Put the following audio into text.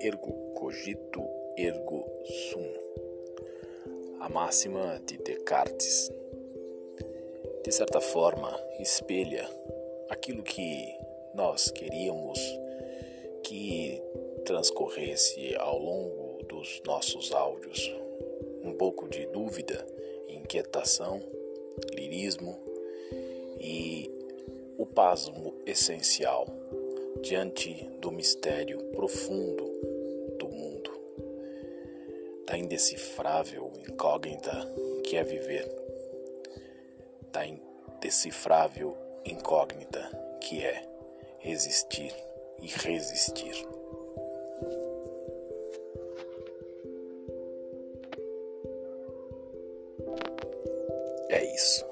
ergo cogito ergo sum. A máxima de Descartes, de certa forma, espelha aquilo que nós queríamos que transcorresse ao longo dos nossos áudios. Um pouco de dúvida, inquietação, lirismo e o pasmo essencial diante do mistério profundo da indecifrável incógnita que é viver, da indecifrável incógnita que é existir e resistir. É isso.